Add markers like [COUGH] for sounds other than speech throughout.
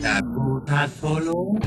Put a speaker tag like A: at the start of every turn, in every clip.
A: puta, puta.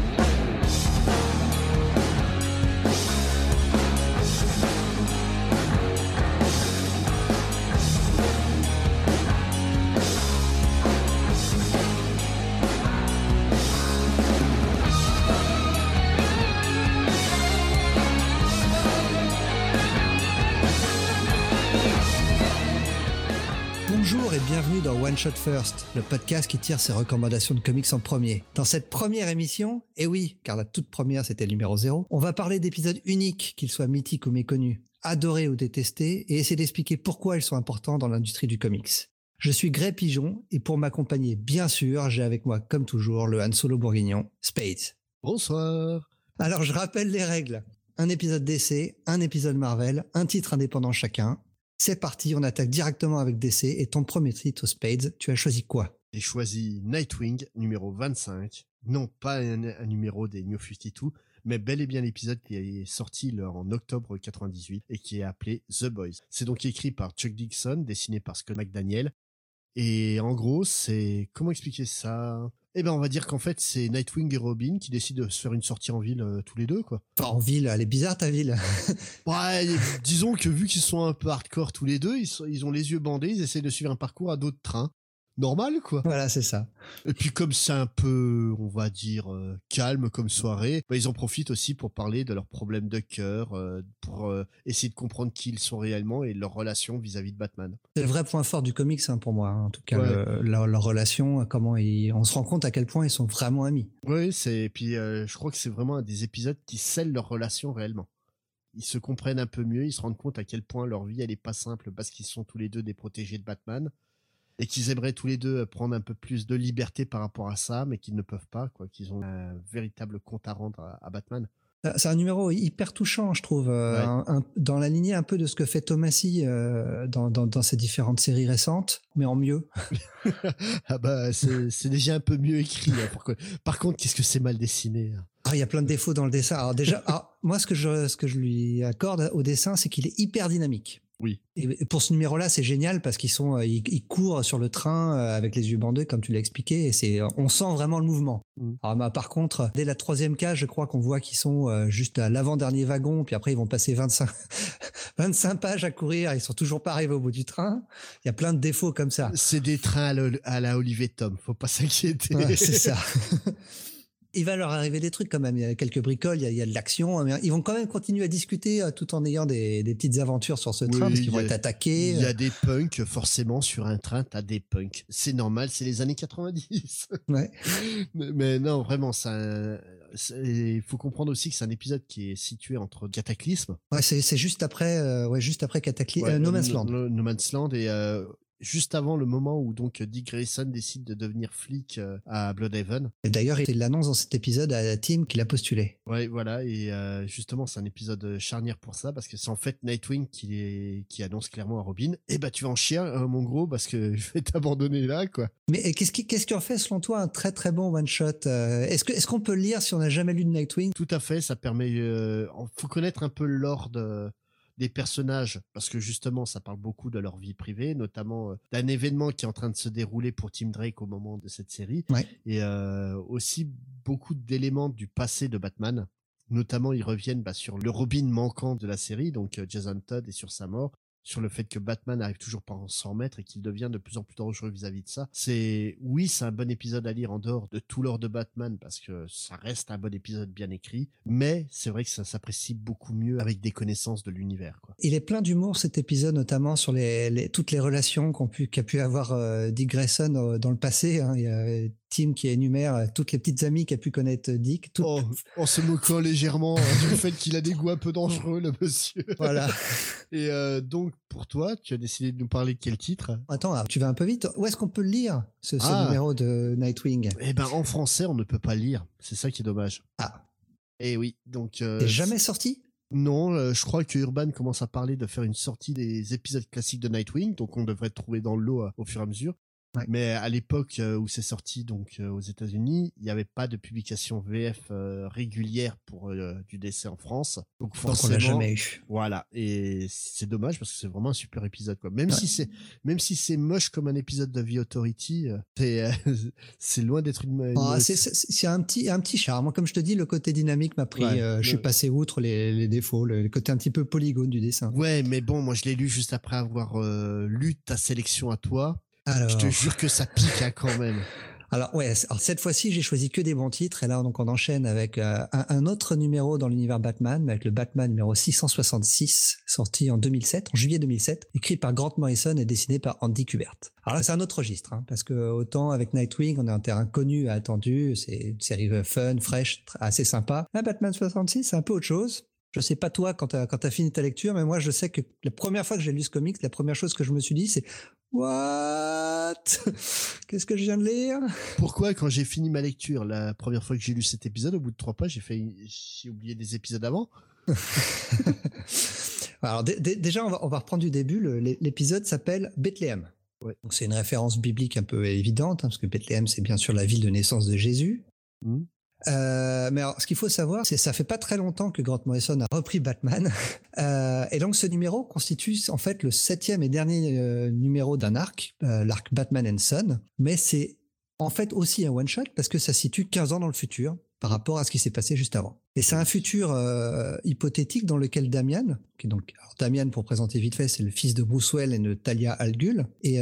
A: Dans One Shot First, le podcast qui tire ses recommandations de comics en premier. Dans cette première émission, et oui, car la toute première c'était le numéro 0, on va parler d'épisodes uniques, qu'ils soient mythiques ou méconnus, adorés ou détestés, et essayer d'expliquer pourquoi ils sont importants dans l'industrie du comics. Je suis Grey Pigeon, et pour m'accompagner, bien sûr, j'ai avec moi, comme toujours, le Han Solo bourguignon, Spades.
B: Bonsoir.
A: Alors je rappelle les règles. Un épisode DC, un épisode Marvel, un titre indépendant chacun. C'est parti, on attaque directement avec DC et ton premier titre, Spades, tu as choisi quoi?
B: J'ai choisi Nightwing numéro 25. Non, pas un, numéro des New 52, mais bel et bien l'épisode qui est sorti en octobre 98 et qui est appelé The Boys. C'est donc écrit par Chuck Dixon, dessiné par Scott McDaniel. Et en gros, c'est comment expliquer ça? Eh ben, on va dire qu'en fait, c'est Nightwing et Robin qui décident de se faire une sortie en ville euh, tous les deux, quoi.
A: Enfin, en ville, elle est bizarre ta ville. [LAUGHS]
B: Ouais, disons que vu qu'ils sont un peu hardcore tous les deux, ils, sont- ils ont les yeux bandés, ils essaient de suivre un parcours à dos de train. Normal, quoi.
A: voilà, c'est ça.
B: Et puis comme c'est un peu, on va dire, euh, calme comme soirée, bah, ils en profitent aussi pour parler de leurs problèmes de cœur, euh, pour euh, essayer de comprendre qui ils sont réellement et leur relation vis-à-vis de Batman.
A: C'est le vrai point fort du comics hein, pour moi, hein. en tout cas,
B: Ouais.
A: le- leur, leur relation, comment ils, on se rend compte à quel point ils sont vraiment amis.
B: Oui, c'est, et puis je crois que c'est vraiment un des épisodes qui scellent leur relation réellement. Ils se comprennent un peu mieux, ils se rendent compte à quel point leur vie elle est pas simple parce qu'ils sont tous les deux des protégés de Batman et qu'ils aimeraient tous les deux euh, prendre un peu plus de liberté par rapport à ça, mais qu'ils ne peuvent pas, quoi. Qu'ils ont un véritable compte à rendre à, à Batman.
A: C'est un numéro hyper touchant, je trouve, euh,
B: Ouais.
A: un- un- dans la lignée un peu de ce que fait Thomasy euh, dans, dans, dans ses différentes séries récentes, mais en mieux. [LAUGHS]
B: ah bah c'est déjà un peu mieux écrit. hein, Par contre, qu'est-ce que c'est mal dessiné. hein.
A: Ah, il y a plein de défauts dans le dessin. Alors déjà, alors, moi, ce que je, ce que je lui accorde au dessin, c'est qu'il est hyper dynamique.
B: Oui.
A: Et pour ce numéro-là, c'est génial parce qu'ils sont, euh, ils, ils courent sur le train euh, avec les yeux bandés, comme tu l'as expliqué, et c'est, on sent vraiment le mouvement.
B: Mm.
A: Alors, bah, par contre, dès la troisième case, je crois qu'on voit qu'ils sont euh, juste à l'avant-dernier wagon, puis après ils vont passer 25, 25 [LAUGHS] pages à courir, ils sont toujours pas arrivés au bout du train. Il y a plein de défauts comme ça.
B: C'est des trains à, la- à la Olivier Tom. Faut pas s'inquiéter.
A: Ouais, c'est ça. [LAUGHS] Il va leur arriver des trucs quand même. Il y a quelques bricoles, il y a, il y a de l'action. mais Ils vont quand même continuer à discuter euh, tout en ayant des, des petites aventures sur ce
B: Oui,
A: train parce qu'ils vont
B: a-
A: être attaqués.
B: Il y a des punks, forcément, sur un train, t'as des punks. C'est normal, c'est les années 90.
A: Ouais. [LAUGHS]
B: mais, mais non, vraiment, ça, il faut comprendre aussi que c'est un épisode qui est situé entre Cataclysme,
A: Ouais, c'est c'est juste après, euh, ouais, juste après Cataclysme,
B: ouais,
A: No Man's Land.
B: No, No Man's Land et euh, juste avant le moment où donc Dick Grayson décide de devenir flic euh, à Bloodhaven.
A: Et d'ailleurs, il l'annonce dans cet épisode à la team qu'il a postulé.
B: Ouais, voilà, et euh, justement, c'est un épisode charnière pour ça, parce que c'est en fait Nightwing qui, est, qui annonce clairement à Robin, eh bah tu vas en chier, hein, mon gros, parce que je vais t'abandonner là, quoi.
A: Mais qu'est-ce qui, qu'est-ce qui en fait, selon toi, un très très bon one shot euh, Est-ce que, est-ce qu'on peut le lire si on n'a jamais lu de Nightwing?
B: Tout à fait, ça permet, euh, faut connaître un peu l'ordre des personnages, parce que justement, ça parle beaucoup de leur vie privée, notamment d'un événement qui est en train de se dérouler pour Tim Drake au moment de cette série,
A: Ouais.
B: et euh, aussi beaucoup d'éléments du passé de Batman. Notamment, ils reviennent bah, sur le Robin manquant de la série, donc Jason Todd, et sur sa mort, sur le fait que Batman n'arrive toujours pas à s'en remettre et qu'il devient de plus en plus dangereux vis-à-vis de ça. C'est, oui, c'est un bon épisode à lire en dehors de tout l'or de Batman parce que ça reste un bon épisode bien écrit, mais c'est vrai que ça s'apprécie beaucoup mieux avec des connaissances de l'univers.
A: Il est plein d'humour cet épisode, notamment sur les, les- toutes les relations qu'ont pu, qu'a pu avoir euh, Dick Grayson euh, dans le passé. hein. Euh, Tim qui énumère euh, toutes les petites amies qu'a pu connaître Dick. Tout-
B: Oh, en se moquant [LAUGHS] légèrement hein, du fait qu'il a des goûts un peu dangereux, le monsieur.
A: Voilà. [LAUGHS]
B: Et euh, donc, pour toi, tu as décidé de nous parler de quel titre?
A: Attends, ah, tu vas un peu vite. Où est-ce qu'on peut lire, ce, ce
B: Ah.
A: numéro de Nightwing?
B: Eh ben, en français, on ne peut pas lire. C'est ça qui est dommage.
A: Ah,
B: Eh oui, donc... euh,
A: jamais sorti?
B: Non, euh, je crois que Urban commence à parler de faire une sortie des épisodes classiques de Nightwing, donc on devrait trouver dans le lot euh, au fur et à mesure.
A: Ouais.
B: Mais à l'époque euh, où c'est sorti donc euh, aux États-Unis, il n'y avait pas de publication VF euh, régulière pour euh, du dessin en France. Donc
A: Donc on l'a
B: forcément,
A: jamais eu.
B: voilà. Et c'est dommage parce que c'est vraiment un super épisode quoi. Même
A: Ouais.
B: si c'est même si c'est moche comme un épisode de The Authority, c'est euh, [LAUGHS] c'est loin d'être une. une-
A: Ah, c'est- un petit, un petit charme. Comme je te dis, le côté dynamique m'a pris.
B: Ouais,
A: euh, je suis passé outre les, les défauts, le, le côté un petit peu polygone du dessin.
B: Ouais, mais bon, moi je l'ai lu juste après avoir euh, lu ta sélection à toi.
A: Alors,
B: Je te jure que ça pique hein, quand même.
A: alors ouais. Alors cette fois-ci, j'ai choisi que des bons titres. Et là, donc on enchaîne avec euh, un, un autre numéro dans l'univers Batman, avec le Batman numéro 666, sorti en 2007, en juillet 2007, écrit par Grant Morrison et dessiné par Andy Kubert. Alors là, c'est un autre registre, hein, parce que autant avec Nightwing, on a un terrain connu, attendu, c'est une série fun, fraîche, assez sympa. Là, Batman 66, c'est un peu autre chose. Je sais pas toi quand t'as quand t'as fini ta lecture, mais moi je sais que la première fois que j'ai lu ce comics, la première chose que je me suis dit, c'est What? [LAUGHS] Qu'est-ce que je viens de lire?
B: Pourquoi, quand j'ai fini ma lecture, la première fois que j'ai lu cet épisode, au bout de trois pages, j'ai fait, j'ai oublié des épisodes avant? [LAUGHS]
A: Alors dé- dé- déjà, on va, on va reprendre du début. L'épisode s'appelle Bethléem.
B: Ouais.
A: Donc c'est une référence biblique un peu évidente, hein, parce que Bethléem, c'est bien sûr la ville de naissance de Jésus.
B: Mhm.
A: Euh, mais alors, ce qu'il faut savoir, c'est ça fait pas très longtemps que Grant Morrison a repris Batman, [LAUGHS] Euh, et donc ce numéro constitue en fait le septième et dernier euh, numéro d'un arc, euh, l'arc Batman and Son, mais c'est en fait aussi un one shot parce que ça situe 15 ans dans le futur par rapport à ce qui s'est passé juste avant. Et c'est un futur hypothétique dans lequel Damian, qui est donc Damian pour présenter vite fait, c'est le fils de Bruce Wayne et de Talia al Ghul, et,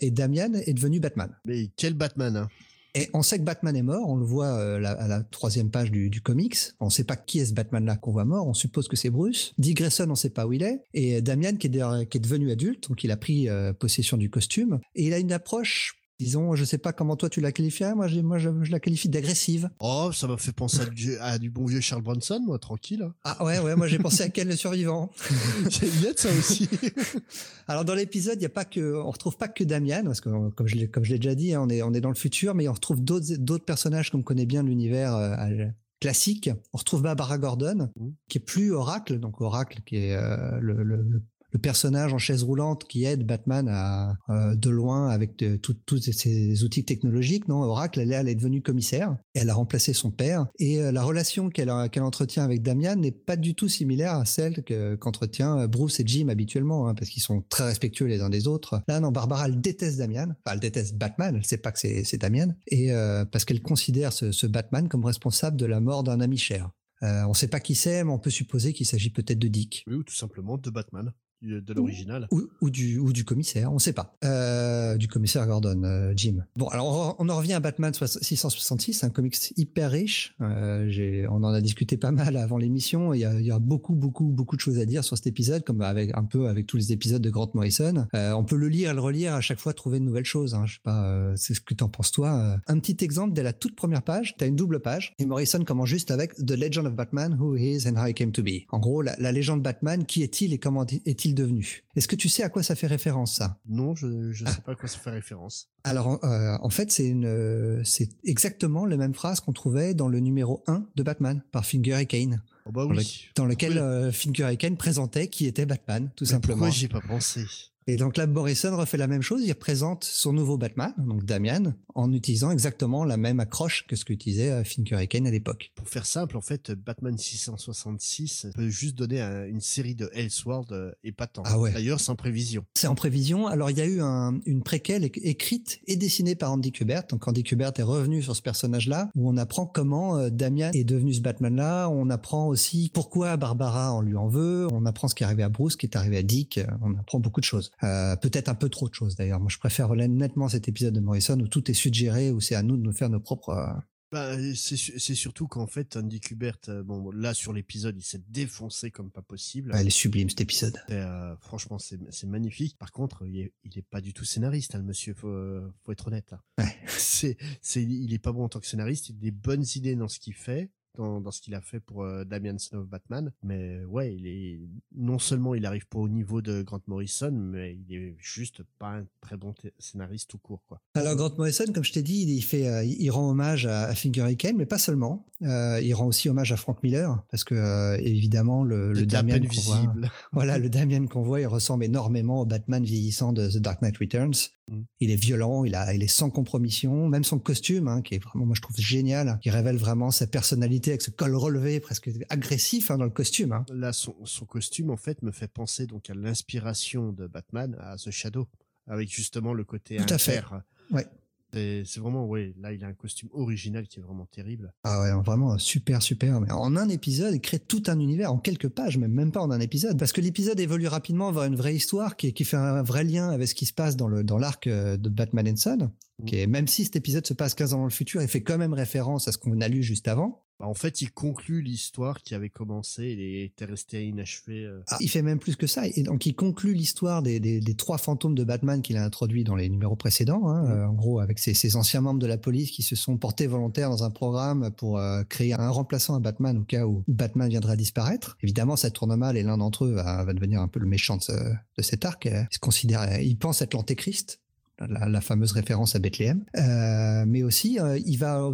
A: et Damian est devenu Batman.
B: Mais quel Batman, hein?
A: Et on sait que Batman est mort, on le voit euh, à la troisième page du, comics. On ne sait pas qui est ce Batman-là qu'on voit mort, on suppose que c'est Bruce. Dick Grayson, on ne sait pas où il est. Et Damian, qui est, d'ailleurs- qui est devenu adulte, donc il a pris euh, possession du costume. Et il a une approche, disons, je sais pas comment toi tu la qualifierais, moi, j'ai- moi je, je la qualifie d'agressive.
B: Oh, ça m'a fait penser à du, à du bon vieux Charles Bronson, moi, tranquille. hein.
A: Ah ouais, ouais, moi j'ai pensé à Ken le survivant? [LAUGHS]
B: J'aime bien de ça aussi. [LAUGHS]
A: Alors dans l'épisode, il y a pas que, on retrouve pas que Damian, parce que comme je l'ai, comme je l'ai déjà dit, hein, on est, on est dans le futur, mais on retrouve d'autres, d'autres personnages qu'on connaît bien de l'univers euh, classique. On retrouve Barbara Gordon,
B: Mhm.
A: qui est plus Oracle, donc Oracle qui est euh, le, le- le- le personnage en chaise roulante qui aide Batman à euh, de loin avec tous ses outils technologiques. Non, Oracle, elle, est- devenue commissaire. Elle a remplacé son père. Et euh, la relation qu'elle entretient avec Damian n'est pas du tout similaire à celle que- qu'entretient euh, Bruce et Jim habituellement, hein, parce qu'ils sont très respectueux les uns des autres. Là, non, Barbara, elle déteste Damian. Enfin, elle déteste Batman. Elle sait pas que c'est Damian. Et parce qu'elle considère ce, Batman comme responsable de la mort d'un ami cher. On sait pas qui c'est, mais on peut supposer qu'il s'agit peut-être de Dick.
B: Oui, ou tout simplement de Batman, de l'original.
A: Ou, ou du, ou du commissaire, on sait pas. Euh, du commissaire Gordon, euh, Jim. Bon, alors on, on en revient à Batman 666, un comics hyper riche. Euh, j'ai- on en a discuté pas mal avant l'émission. Il y, a, il y a beaucoup, beaucoup, beaucoup de choses à dire sur cet épisode, comme avec un peu avec tous les épisodes de Grant Morrison. Euh, on peut le lire et le relire à chaque fois, trouver de nouvelles choses. Hein. Je sais pas, c'est ce que t'en penses toi. Un petit exemple dès la toute première page, t'as une double page et Morrison commence juste avec The Legend of Batman, Who He Is and How He Came to Be. En gros, la, la légende Batman, qui est-il et comment est-il devenu? Est-ce que tu sais à quoi ça fait référence ça?
B: Non, je, je sais pas à quoi ça fait référence.
A: alors, euh, en fait, c'est une, euh, c'est exactement la même phrase qu'on trouvait dans le numéro 1 de Batman par Finger et Kane,
B: Oh bah
A: dans, le-
B: oui.
A: dans lequel
B: Oui.
A: euh, Finger et Kane présentaient qui était Batman, tout
B: Mais
A: simplement.
B: Pourquoi j'y ai pas pensé?
A: Et donc là, Morrison refait la même chose. Il représente son nouveau Batman, donc Damian, en utilisant exactement la même accroche que ce qu'utilisait euh, Finger et Kane à l'époque.
B: Pour faire simple, en fait, Batman 666 peut juste donner un- une série de Elseworld euh, épatant.
A: Ah ouais.
B: D'ailleurs, sans prévision.
A: C'est en prévision. Alors, il y a eu un- une préquelle écrite et dessinée par Andy Kubert. Donc, Andy Kubert est revenu sur ce personnage-là, où on apprend comment euh, Damian est devenu ce Batman-là. On apprend aussi pourquoi Barbara on lui en veut. On apprend ce qui est arrivé à Bruce, ce qui est arrivé à Dick. On apprend beaucoup de choses. Euh, Peut-être un peu trop de choses, d'ailleurs. Moi, je préfère nettement cet épisode de Morrison où tout est suggéré, où c'est à nous de nous faire nos propres... euh,
B: Bah, c'est su- c'est surtout qu'en fait, Andy Kubert, euh, bon, là, sur l'épisode, il s'est défoncé comme pas possible.
A: Elle est sublime, cet épisode.
B: Euh, franchement, c'est magnifique. Par contre, il est, il est pas du tout scénariste, hein, le monsieur. Faut, euh, faut être honnête. hein.
A: Ouais. [LAUGHS]
B: C'est, c'est, il est pas bon en tant que scénariste. Il a des bonnes idées dans ce qu'il fait, dans, dans ce qu'il a fait pour euh, Damian Son of Batman. Mais ouais, il est non seulement il arrive pas au niveau de Grant Morrison, mais il est juste pas un très bon scénariste tout court, quoi.
A: Alors Grant Morrison, comme je t'ai dit, il fait, euh, il rend hommage à, à Finger Kane, mais pas seulement. Euh, il rend aussi hommage à Frank Miller, parce que évidemment le,
B: peine
A: qu'on voit,
B: visible.
A: voilà, le Damian qu'on voit, il ressemble énormément au Batman vieillissant de The Dark Knight Returns.
B: Mm.
A: Il est violent, il, a, il est sans compromission, même son costume, hein, qui est vraiment, moi je trouve génial, qui révèle vraiment sa personnalité avec ce col relevé, presque agressif hein, dans le costume. Hein.
B: Là, son, son costume, en fait, me fait penser donc à l'inspiration de Batman, à The Shadow, avec justement le côté
A: Tout à fait. Ouais.
B: C'est vraiment, ouais, là, il a un costume original qui est vraiment terrible.
A: Ah ouais, vraiment super, super. Mais en un épisode, il crée tout un univers, en quelques pages, même, même pas en un épisode. Parce que l'épisode évolue rapidement vers une vraie histoire qui, qui fait un vrai lien avec ce qui se passe dans le dans l'arc euh, de Batman and Son. Qui est, même si cet épisode se passe 15 ans dans le futur, il fait quand même référence à ce qu'on a lu juste avant.
B: Bah, en fait, il conclut l'histoire qui avait commencé et était restée inachevée. euh.
A: Ah, il fait même plus que ça. Et donc, il conclut l'histoire des, des, des trois fantômes de Batman qu'il a introduit dans les numéros précédents. Hein,
B: Mhm.
A: euh, en gros, avec ces, ces anciens membres de la police qui se sont portés volontaires dans un programme pour euh, créer un remplaçant à Batman au cas où Batman viendrait à disparaître. Évidemment, ça tourne mal et l'un d'entre eux va, va devenir un peu le méchant de, ce- de cet arc. Il se considère, il pense être l'antéchrist. La, la fameuse référence à Bethléem, Euh, mais aussi euh, il va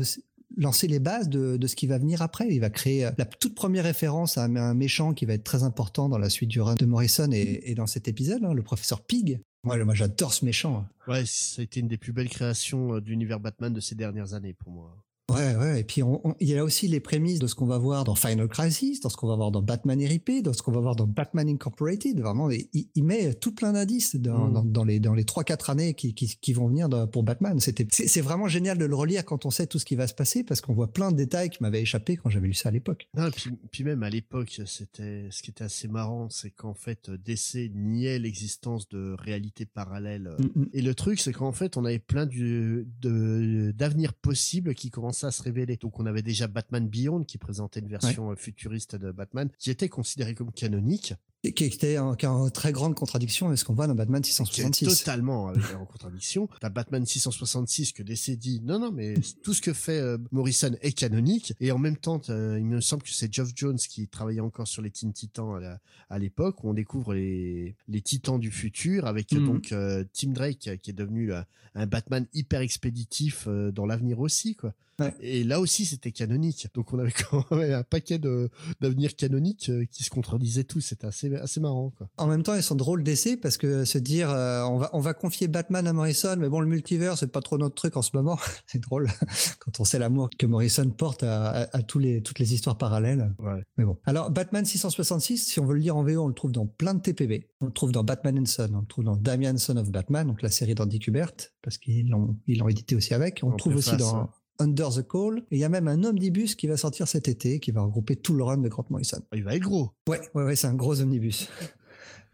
A: lancer les bases de, de ce qui va venir après. Il va créer euh, la toute première référence à un, méchant qui va être très important dans la suite du run de Morrison et, et dans cet épisode, hein, le professeur Pig. Moi, moi j'adore ce méchant.
B: Ouais, ça a été une des plus belles créations euh, de l'univers Batman de ces dernières années pour moi.
A: Ouais, ouais. Et puis, il y a aussi les prémices de ce qu'on va voir dans Final Crisis, dans ce qu'on va voir dans Batman RIP, dans ce qu'on va voir dans Batman Incorporated. Vraiment, il, il met tout plein d'indices dans,
B: Mm.
A: dans, dans les dans les trois quatre années qui, qui, qui vont venir pour Batman. C'était c'est vraiment génial de le relire quand on sait tout ce qui va se passer parce qu'on voit plein de détails qui m'avaient échappé quand j'avais lu ça à l'époque.
B: Puis, puis même à l'époque, c'était ce qui était assez marrant, c'est qu'en fait, DC niait l'existence de réalités parallèles.
A: Mm, mm.
B: Et le truc, c'est qu'en fait, on avait plein du- de d'avenirs possibles qui commençaient à se révéler. Donc, on avait déjà Batman Beyond qui présentait une version euh, futuriste de Batman, qui était considérée comme canonique,
A: qui était en, qui est en très grande contradiction avec ce qu'on voit dans Batman
B: qui est
A: 666.
B: totalement en contradiction. La Batman 666 que DC dit non, non, mais tout ce que fait euh, Morrison est canonique. Et en même temps, il me semble que c'est Geoff Jones qui travaillait encore sur les Teen Titans à l'époque où on découvre les, les Titans du futur avec
A: Mhm.
B: donc euh, Tim Drake qui est devenu euh, un Batman hyper expéditif euh, dans l'avenir aussi quoi.
A: Ouais.
B: Et là aussi c'était canonique. Donc on avait quand même un paquet de d'avenirs canoniques euh, qui se contredisaient tous. C'était assez assez marrant quoi.
A: En même temps, ils sont drôles d'essai parce que se dire euh, on va on va confier Batman à Morrison, mais bon le multivers c'est pas trop notre truc en ce moment. [LAUGHS] c'est drôle [LAUGHS] quand on sait l'amour que Morrison porte à, à, à tous les toutes les histoires parallèles.
B: Ouais.
A: Mais bon. Alors Batman 666, si on veut le lire en VO, on le trouve dans plein de TPB. On le trouve dans Batman and Son, on le trouve dans Damian Son of Batman, donc la série d'Andy Kubert, parce qu'ils l'ont ils l'ont édité aussi avec. On le trouve aussi dans
B: ouais.
A: Under the Call. Et il y a même un omnibus qui va sortir cet été, qui va regrouper tout le run de Grant Morrison.
B: Il va être gros.
A: Ouais, ouais, ouais, c'est un gros omnibus. [LAUGHS]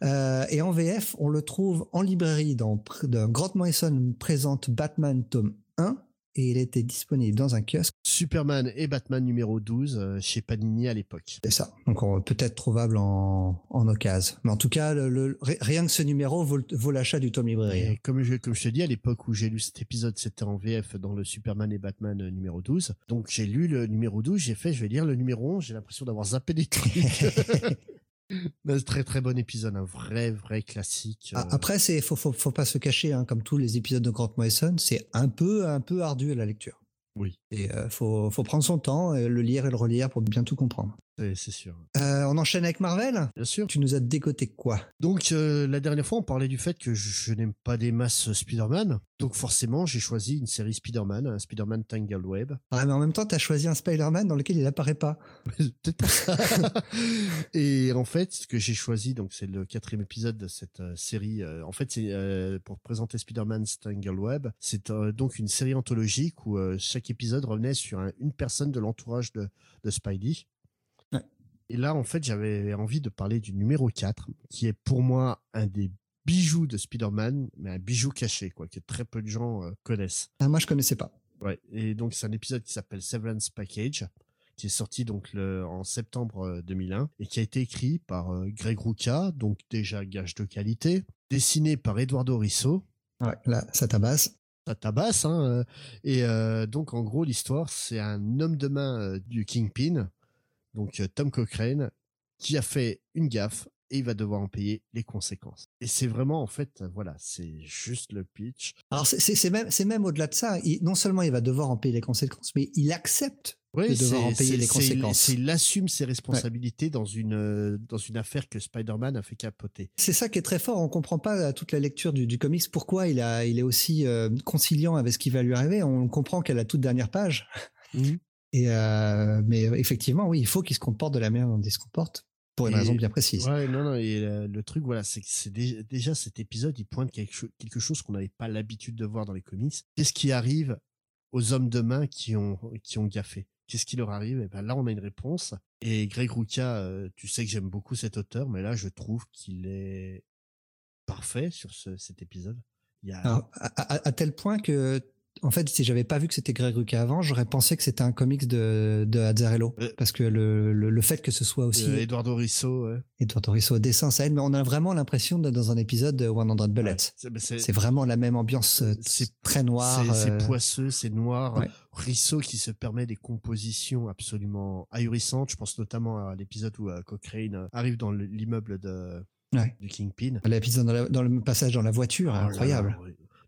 A: Euh, et en VF, on le trouve en librairie dans, dans Grant Morrison présente Batman tome 1 et il était disponible dans un kiosque.
B: Superman et Batman numéro 12 euh, chez Panini à l'époque.
A: C'est ça. Donc on- peut-être trouvable en, en occasion. Mais en tout cas, le, le- ri- rien que ce numéro vaut, l'achat du tome librairie.
B: Comme je, comme je te dis, à l'époque où j'ai lu cet épisode, c'était en VF dans le Superman et Batman euh, numéro 12. Donc j'ai lu le numéro 12, j'ai fait, je vais lire le numéro 11, j'ai l'impression d'avoir zappé des trucs. [LAUGHS] C'est [LAUGHS] très très bon épisode, un vrai vrai classique.
A: Ah,
B: euh,
A: Après, c'est faut, faut, faut pas se cacher, hein, comme tous les épisodes de Grant Morrison, c'est un peu un peu ardu à la lecture.
B: Oui.
A: Et euh, faut, faut prendre son temps, et le lire et le relire pour bien tout comprendre.
B: c'est c'est sûr.
A: Euh, on enchaîne avec Marvel?
B: Bien sûr.
A: Tu nous as décoté quoi?
B: Donc euh, la dernière fois, on parlait du fait que je, je n'aime pas des masses Spider-Man. Donc forcément, j'ai choisi une série Spider-Man, un Spider-Man Tangled Web.
A: Ah, mais en même temps, t'as choisi un Spider-Man dans lequel il apparaît pas. [LAUGHS]
B: Peut-être pour ça. [LAUGHS] et en fait, ce que j'ai choisi, donc c'est le quatrième épisode de cette euh, série. en fait, c'est pour présenter Spider-Man Tangle Web. C'est donc une série anthologique où chaque épisode revenait sur un- une personne de l'entourage de, de Spidey.
A: Ouais.
B: Et là, en fait, j'avais envie de parler du numéro 4, qui est pour moi un des bijoux de Spider-Man, mais un bijou caché, quoi, que très peu de gens euh, connaissent.
A: Ah, moi, je connaissais pas.
B: Ouais, et donc c'est un épisode qui s'appelle Severance Package, qui est sorti donc le, en septembre euh, 2001 et qui a été écrit par euh, Greg Rucka, donc déjà gage de qualité, dessiné par Eduardo Risso,
A: Ouais, là, ça tabasse.
B: Tabasse, hein, euh, et euh, donc en gros l'histoire c'est un homme de main euh, du Kingpin, donc Tom Cochrane, qui a fait une gaffe et il va devoir en payer les conséquences. Et c'est vraiment en fait, voilà, c'est juste le pitch.
A: Alors, c'est- même, même au-delà de ça. Il- non seulement il va devoir en payer les conséquences, mais il accepte de devoir en payer les conséquences.
B: Il assume ses responsabilités dans une euh, dans une affaire que Spider-Man a fait capoter.
A: C'est ça qui est très fort. On comprend pas toute la lecture du, du comics pourquoi il a il est aussi euh, conciliant avec ce qui va lui arriver. On comprend qu'à la toute dernière page. Mmh. [LAUGHS] Et euh, mais effectivement, oui, il faut qu'il se comporte de la manière dont il se comporte pour une raison bien précise.
B: Ouais, non, non. Et le truc, voilà, c'est que c'est déjà, cet épisode, il pointe quelque, quelque chose qu'on n'avait pas l'habitude de voir dans les comics. Qu'est-ce qui arrive aux hommes de main qui ont qui ont gaffé? Qu'est-ce qui leur arrive? Et ben là, on a une réponse. Et Greg Rucka, euh, tu sais que j'aime beaucoup cet auteur, mais là, je trouve qu'il est parfait sur ce, cet épisode.
A: À, tel point que en fait, si j'avais pas vu que c'était Greg Rucka avant, j'aurais pensé que c'était un comics de, de Azzarello. Euh, parce que le, le, fait que ce soit aussi.
B: Euh, Eduardo Risso, ouais.
A: Eduardo Risso au dessin, ça aide, mais on a vraiment l'impression d'être dans un épisode de 100 Bullets. c'est vraiment la même ambiance, euh, c'est très noir.
B: C'est poisseux, c'est noir. Risso qui se permet des compositions absolument ahurissantes. Je pense notamment à l'épisode où Cochrane arrive dans l'immeuble de. du Kingpin.
A: L'épisode dans, dans, le passage dans la voiture, oh incroyable.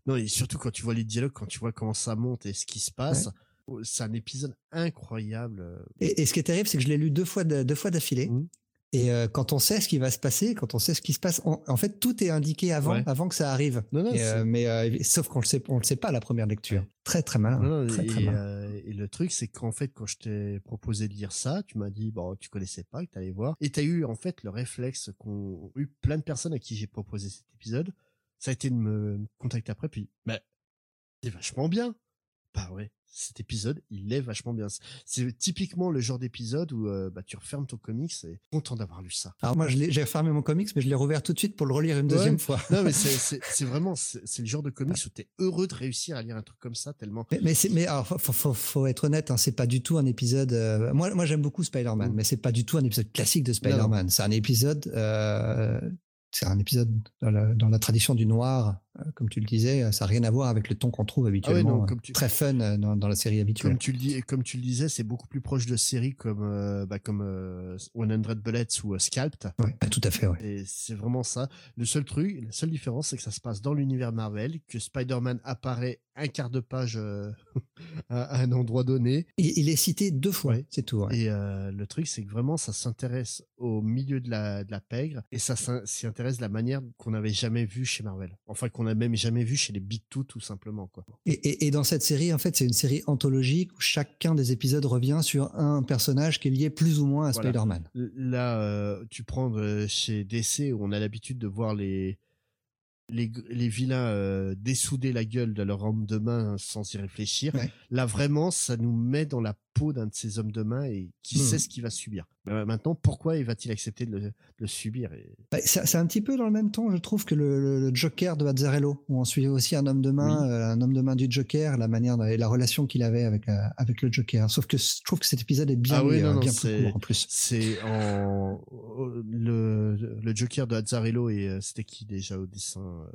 B: Non, et surtout quand tu vois les dialogues, quand tu vois comment ça monte et ce qui se passe, oh, c'est un épisode incroyable. Euh.
A: Et, ce qui est terrible, c'est que je l'ai lu deux fois, deux fois d'affilée. Mmh. Et euh, quand on sait ce qui va se passer, quand on sait ce qui se passe, en fait, tout est indiqué avant, avant que ça arrive. Non, non, euh, mais sauf qu'on le sait, on le sait pas à la première lecture. Très très malin. Non, très,
B: et,
A: très malin.
B: et le truc, c'est qu'en fait, quand je t'ai proposé de lire ça, tu m'as dit bon, tu connaissais pas, que t'allais voir, et t'as eu en fait le réflexe qu'ont eu plein de personnes à qui j'ai proposé cet épisode ça a été de me contacter après, puis, bah, c'est vachement bien. Bah ouais, cet épisode, il est vachement bien. C'est typiquement le genre d'épisode où euh, bah, tu refermes ton comics et content d'avoir lu ça.
A: Alors moi, j'ai refermé mon comics, mais je l'ai rouvert tout de suite pour le relire une deuxième fois.
B: non, mais c'est [LAUGHS] vraiment, c'est le genre de comics où t'es heureux de réussir à lire un truc comme ça tellement.
A: Mais, mais, mais alors, faut, faut, faut, être honnête, hein, c'est pas du tout un épisode. Euh, moi, moi, j'aime beaucoup Spider-Man, mm. mais c'est pas du tout un épisode classique de Spider-Man. C'est un épisode euh, c'est un épisode dans la, tradition du noir, comme tu le disais, ça n'a rien à voir avec le ton qu'on trouve ah habituellement, euh, très fun euh, dans, dans, la série habituelle.
B: Comme tu le, dis, comme tu le disais, c'est beaucoup plus proche de séries comme, bah, comme 100 Bullets ou Scalped.
A: Ouais, bah, tout à fait, ouais.
B: Et c'est vraiment ça. Le seul truc, la seule différence, c'est que ça se passe dans l'univers Marvel, que Spider-Man apparaît un quart de page [LAUGHS] à, un endroit donné.
A: Il, il est cité deux fois, c'est tout.
B: Et le truc, c'est que vraiment, ça s'intéresse au milieu de la, de la pègre et ça s'y intéresse de la manière qu'on n'avait jamais vu chez Marvel. Enfin, qu'on n'a même jamais vu chez les Big Two, tout simplement. Quoi.
A: Et, et, dans cette série, en fait, c'est une série anthologique où chacun des épisodes revient sur un personnage qui est lié plus ou moins à Spider-Man.
B: Là, euh, tu prends euh, chez DC où on a l'habitude de voir les les, les vilains euh, dessouder la gueule de leur homme de main sans y réfléchir. Là, vraiment, ça nous met dans la peau d'un de ces hommes de main et qui hmm. sait ce qu'il va subir. Bah, maintenant, pourquoi va-t-il accepter de le, subir
A: bah, C'est un petit peu dans le même ton, je trouve, que le, Joker de Azzarello, où on suit aussi un homme de main, euh, un homme de main du Joker, la manière et la relation qu'il avait avec euh, avec le Joker. Sauf que je trouve que cet épisode est bien, ah bien plus court en plus.
B: C'est en le, Joker de Azzarello et c'était qui déjà au dessin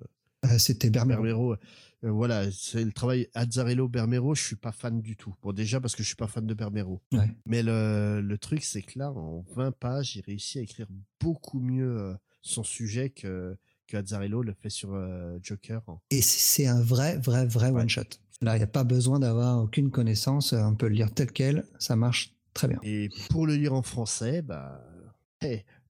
A: C'était Bermero.
B: Euh, voilà, c'est le travail Azzarello Bermero, je suis pas fan du tout. Bon, déjà parce que je suis pas fan de Bermero. Mais le, le truc, c'est que là, en 20 pages, il réussit à écrire beaucoup mieux euh, son sujet que, que Azzarello le fait sur euh, Joker.
A: Et c'est un vrai, vrai, vrai one shot. Là, il n'y a pas besoin d'avoir aucune connaissance. On peut le lire tel quel. Ça marche très bien.
B: Et pour le lire en français, bah,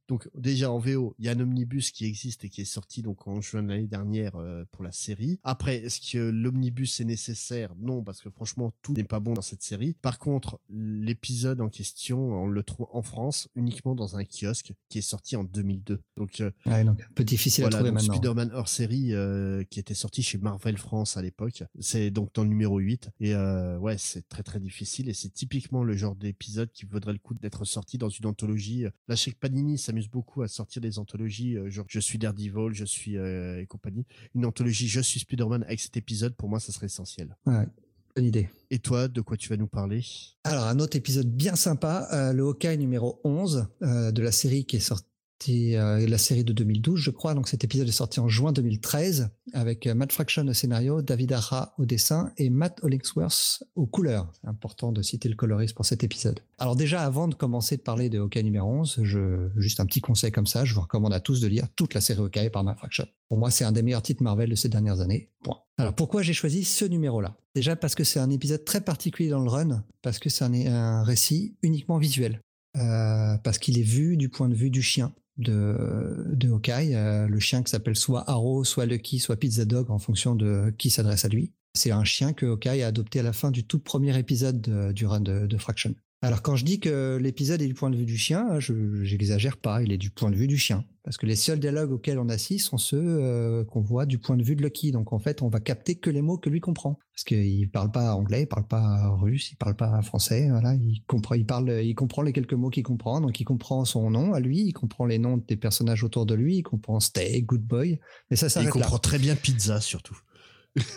B: donc déjà en VO, il y a un omnibus qui existe et qui est sorti donc en juin de l'année dernière euh, pour la série. Après, est-ce que l'omnibus est nécessaire? Non, parce que franchement tout n'est pas bon dans cette série. Par contre, l'épisode en question, on le trouve en France uniquement dans un kiosque qui est sorti en 2002. Donc,
A: euh, donc un peu difficile à trouver maintenant.
B: Spider-Man hors série euh, qui était sorti chez Marvel France à l'époque. C'est donc dans le numéro 8 et ouais, c'est très très difficile et c'est typiquement le genre d'épisode qui vaudrait le coup d'être sorti dans une anthologie. Là, chez Panini, ça beaucoup à sortir des anthologies, euh, genre je suis Daredevil, je suis euh, et compagnie. Une anthologie je suis Spider-Man avec cet épisode, pour moi, ça serait essentiel.
A: Ouais, bonne idée.
B: Et toi, de quoi tu vas nous parler?
A: Alors, un autre épisode bien sympa, euh, le Hawkeye numéro 11 de la série qui est sorti euh, la série de 2012, je crois. Donc cet épisode est sorti en juin 2013 avec euh, Matt Fraction au scénario, David Ara au dessin et Matt Hollingsworth aux couleurs. Important de citer le coloriste pour cet épisode. Alors déjà, avant de commencer de parler de Hawkeye numéro 11, je, juste un petit conseil comme ça, je vous recommande à tous de lire toute la série Hawkeye par Matt Fraction. Pour moi, c'est un des meilleurs titres Marvel de ces dernières années. Point. Alors pourquoi j'ai choisi ce numéro-là? Déjà parce que c'est un épisode très particulier dans le run, parce que c'est un, un récit uniquement visuel. Euh, parce qu'il est vu du point de vue du chien de, de Hawkeye, euh, le chien qui s'appelle soit Arrow, soit Lucky, soit Pizza Dog en fonction de qui s'adresse à lui. C'est un chien que Hawkeye a adopté à la fin du tout premier épisode du run de, de Fraction. Alors quand je dis que l'épisode est du point de vue du chien, je j'exagère pas, il est du point de vue du chien. Parce que les seuls dialogues auxquels on assiste sont ceux euh, qu'on voit du point de vue de Lucky. Donc en fait, on va capter que les mots que lui comprend. Parce qu'il parle pas anglais, il parle pas russe, il parle pas français. Voilà, il comprend, il parle, il comprend les quelques mots qu'il comprend. Donc il comprend son nom à lui, il comprend les noms des personnages autour de lui, il comprend Stay, Good Boy. Mais ça
B: s'arrête Il comprend très bien Pizza surtout.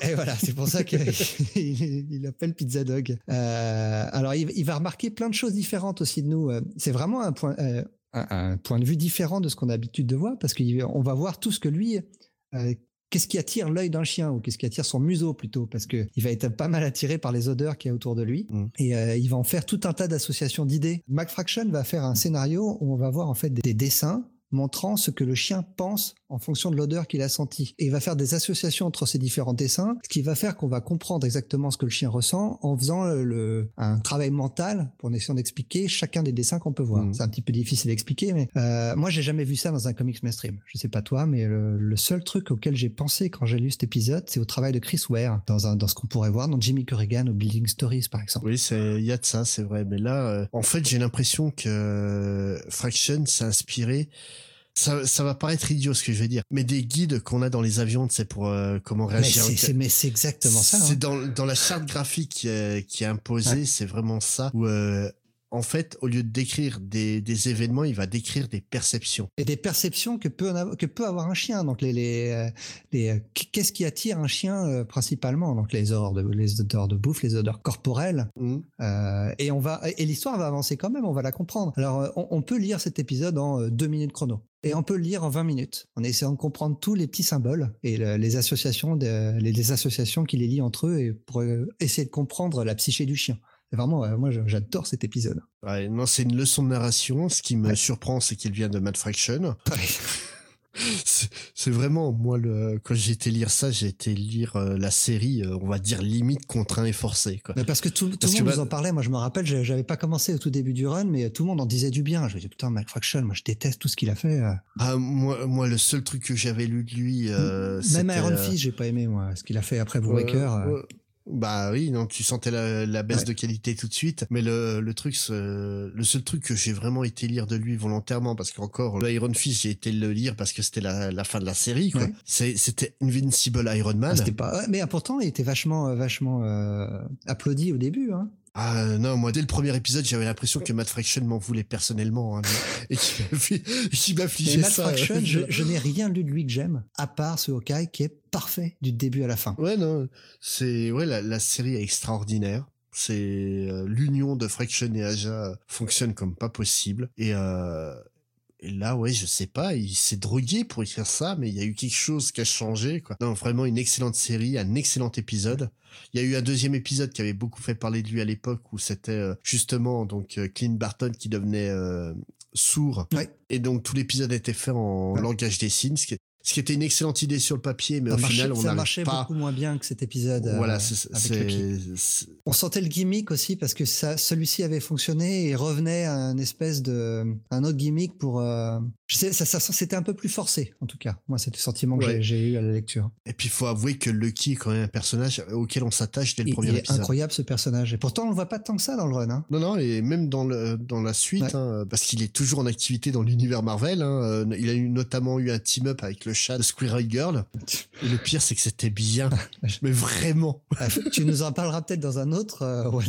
A: Et voilà, c'est pour ça qu'il [LAUGHS] il appelle Pizza Dog. Euh, alors, il, va remarquer plein de choses différentes aussi de nous. Euh, c'est vraiment un point, euh, un, point de vue différent de ce qu'on a l'habitude de voir, parce qu'on va voir tout ce que lui, qu'est-ce qui attire l'œil d'un chien ou qu'est-ce qui attire son museau plutôt, parce que il va être pas mal attiré par les odeurs qu'il y a autour de lui, mm. et il va en faire tout un tas d'associations d'idées. Mac Fraction va faire un scénario où on va voir en fait des dessins montrant ce que le chien pense en fonction de l'odeur qu'il a sentie. Et il va faire des associations entre ces différents dessins, ce qui va faire qu'on va comprendre exactement ce que le chien ressent en faisant le, un travail mental pour essayer d'expliquer chacun des dessins qu'on peut voir. Mmh. C'est un petit peu difficile à expliquer, mais euh, moi j'ai jamais vu ça dans un comics mainstream. Je sais pas toi, mais le, seul truc auquel j'ai pensé quand j'ai lu cet épisode, c'est au travail de Chris Ware dans, un, dans ce qu'on pourrait voir dans Jimmy Corrigan ou Building Stories par exemple.
B: Oui, il y a de ça, c'est vrai. Mais là, euh, en fait, j'ai l'impression que Fraction s'est inspiré ça, ça va paraître idiot ce que je vais dire, mais des guides qu'on a dans les avions, c'est pour euh, comment réagir.
A: Mais c'est exactement ça.
B: C'est hein. dans, dans la charte graphique qui est, qui est imposée, c'est vraiment ça. Où euh, en fait, au lieu de décrire des, des, événements, il va décrire des perceptions.
A: Et des perceptions que peut, que peut avoir un chien. Donc, les, les, euh, les euh, qu'est-ce qui attire un chien euh, principalement? Donc, les odeurs de, les odeurs de bouffe, les odeurs corporelles. Mmh. Euh, et on va, et l'histoire va avancer quand même. On va la comprendre. Alors, on, on peut lire cet épisode en deux minutes chrono. Et on peut le lire en 20 minutes, en essayant de comprendre tous les petits symboles et les associations, de, les, les associations qui les lient entre eux, et pour essayer de comprendre la psyché du chien. Vraiment, moi, j'adore cet épisode.
B: Ouais, non, c'est une leçon de narration. Ce qui me surprend, c'est qu'il vient de Mad Fraction. [LAUGHS] c'est vraiment moi le quand j'ai été lire ça j'ai été lire euh, la série euh, on va dire limite contraint et forcé quoi.
A: Mais parce que tout, tout le monde nous en parlait. Moi je me rappelle j'avais pas commencé au tout début du run mais tout le monde en disait du bien. Je me disais putain Mad Fraction moi je déteste tout ce qu'il a fait euh.
B: ah moi moi le seul truc que j'avais lu de lui
A: même Iron Fist j'ai pas aimé moi ce qu'il a fait après Breaker
B: bah oui, non, tu sentais la, baisse de qualité tout de suite. Mais le, le truc, le seul truc que j'ai vraiment été lire de lui volontairement, parce qu'encore, le Iron Fist, j'ai été le lire parce que c'était la, la fin de la série, quoi. C'était Invincible Iron Man.
A: Ah, c'était pas, mais pourtant, il était vachement, euh, vachement euh, applaudi au début, hein.
B: Ah non, moi dès le premier épisode, j'avais l'impression que Matt Fraction m'en voulait personnellement hein, [LAUGHS] et qu'il m'affligeait
A: Matt Fraction, je, je n'ai rien lu de lui que j'aime, à part ce Hawkeye qui est parfait du début à la fin.
B: Ouais non, c'est ouais la, la, série est extraordinaire. C'est euh, l'union de Fraction et Aja fonctionne comme pas possible et euh, et là, ouais, je sais pas, il s'est drogué pour écrire ça, mais il y a eu quelque chose qui a changé, quoi. Non, vraiment une excellente série, un excellent épisode. Il y a eu un deuxième épisode qui avait beaucoup fait parler de lui à l'époque, où c'était euh, justement donc euh, Clint Barton qui devenait euh, sourd. Et donc tout l'épisode était fait en langage des signes, ce qui est ce qui était une excellente idée sur le papier, mais au final, on
A: ça marchait beaucoup moins bien que cet épisode. Euh, voilà, On sentait le gimmick aussi parce que ça, celui-ci avait fonctionné et revenait à un espèce de, un autre gimmick pour. Euh, je sais, ça, ça c'était un peu plus forcé, en tout cas. Moi, c'était le sentiment que j'ai eu à la lecture.
B: Et puis, il faut avouer que Lucky est quand même un personnage auquel on s'attache dès le premier épisode.
A: Il est incroyable ce personnage. Et pourtant, on le voit pas tant que ça dans le run. Hein.
B: Non, non, et même dans le dans la suite, hein, parce qu'il est toujours en activité dans l'univers Marvel. Hein, euh, il a eu, notamment eu un team-up avec le le chat de Squirrel Girl. Et le pire, c'est que c'était bien. [LAUGHS] Mais vraiment.
A: Ah, tu nous en parleras peut-être dans un autre euh, One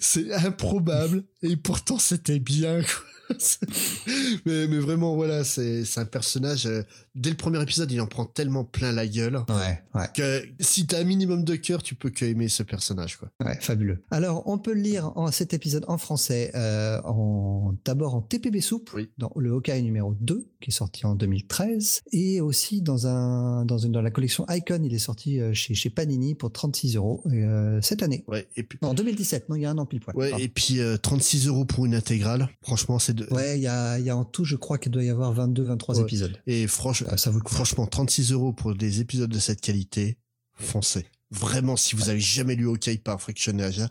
B: C'est improbable. Et pourtant, c'était bien. [LAUGHS] mais, mais vraiment, voilà, c'est un personnage euh, dès le premier épisode, il en prend tellement plein la gueule
A: Ouais, ouais.
B: que si t'as un minimum de cœur, tu peux que aimer ce personnage, quoi.
A: Ouais, fabuleux. Alors, on peut le lire en cet épisode en français, euh, en, d'abord en TPB souple,
B: Oui.
A: dans le Hawkeye numéro 2, qui est sorti en 2013, et aussi dans un, dans une, dans la collection Icon, il est sorti euh, chez, chez Panini pour 36 euros, euh, cette année.
B: Ouais, et puis,
A: en 2017, non, il y a un an pile poil.
B: ouais,
A: Pardon.
B: et puis euh, 36 euros pour une intégrale. Franchement, c'est de.
A: Ouais, il y a, il y a en tout, je crois qu'il doit y avoir 22, 23
B: Ouais.
A: épisodes.
B: Et franchement,
A: ça vaut le coup.
B: franchement, 36 euros pour des épisodes de cette qualité, foncez. Vraiment, si vous avez jamais lu OK par Frictionage. Et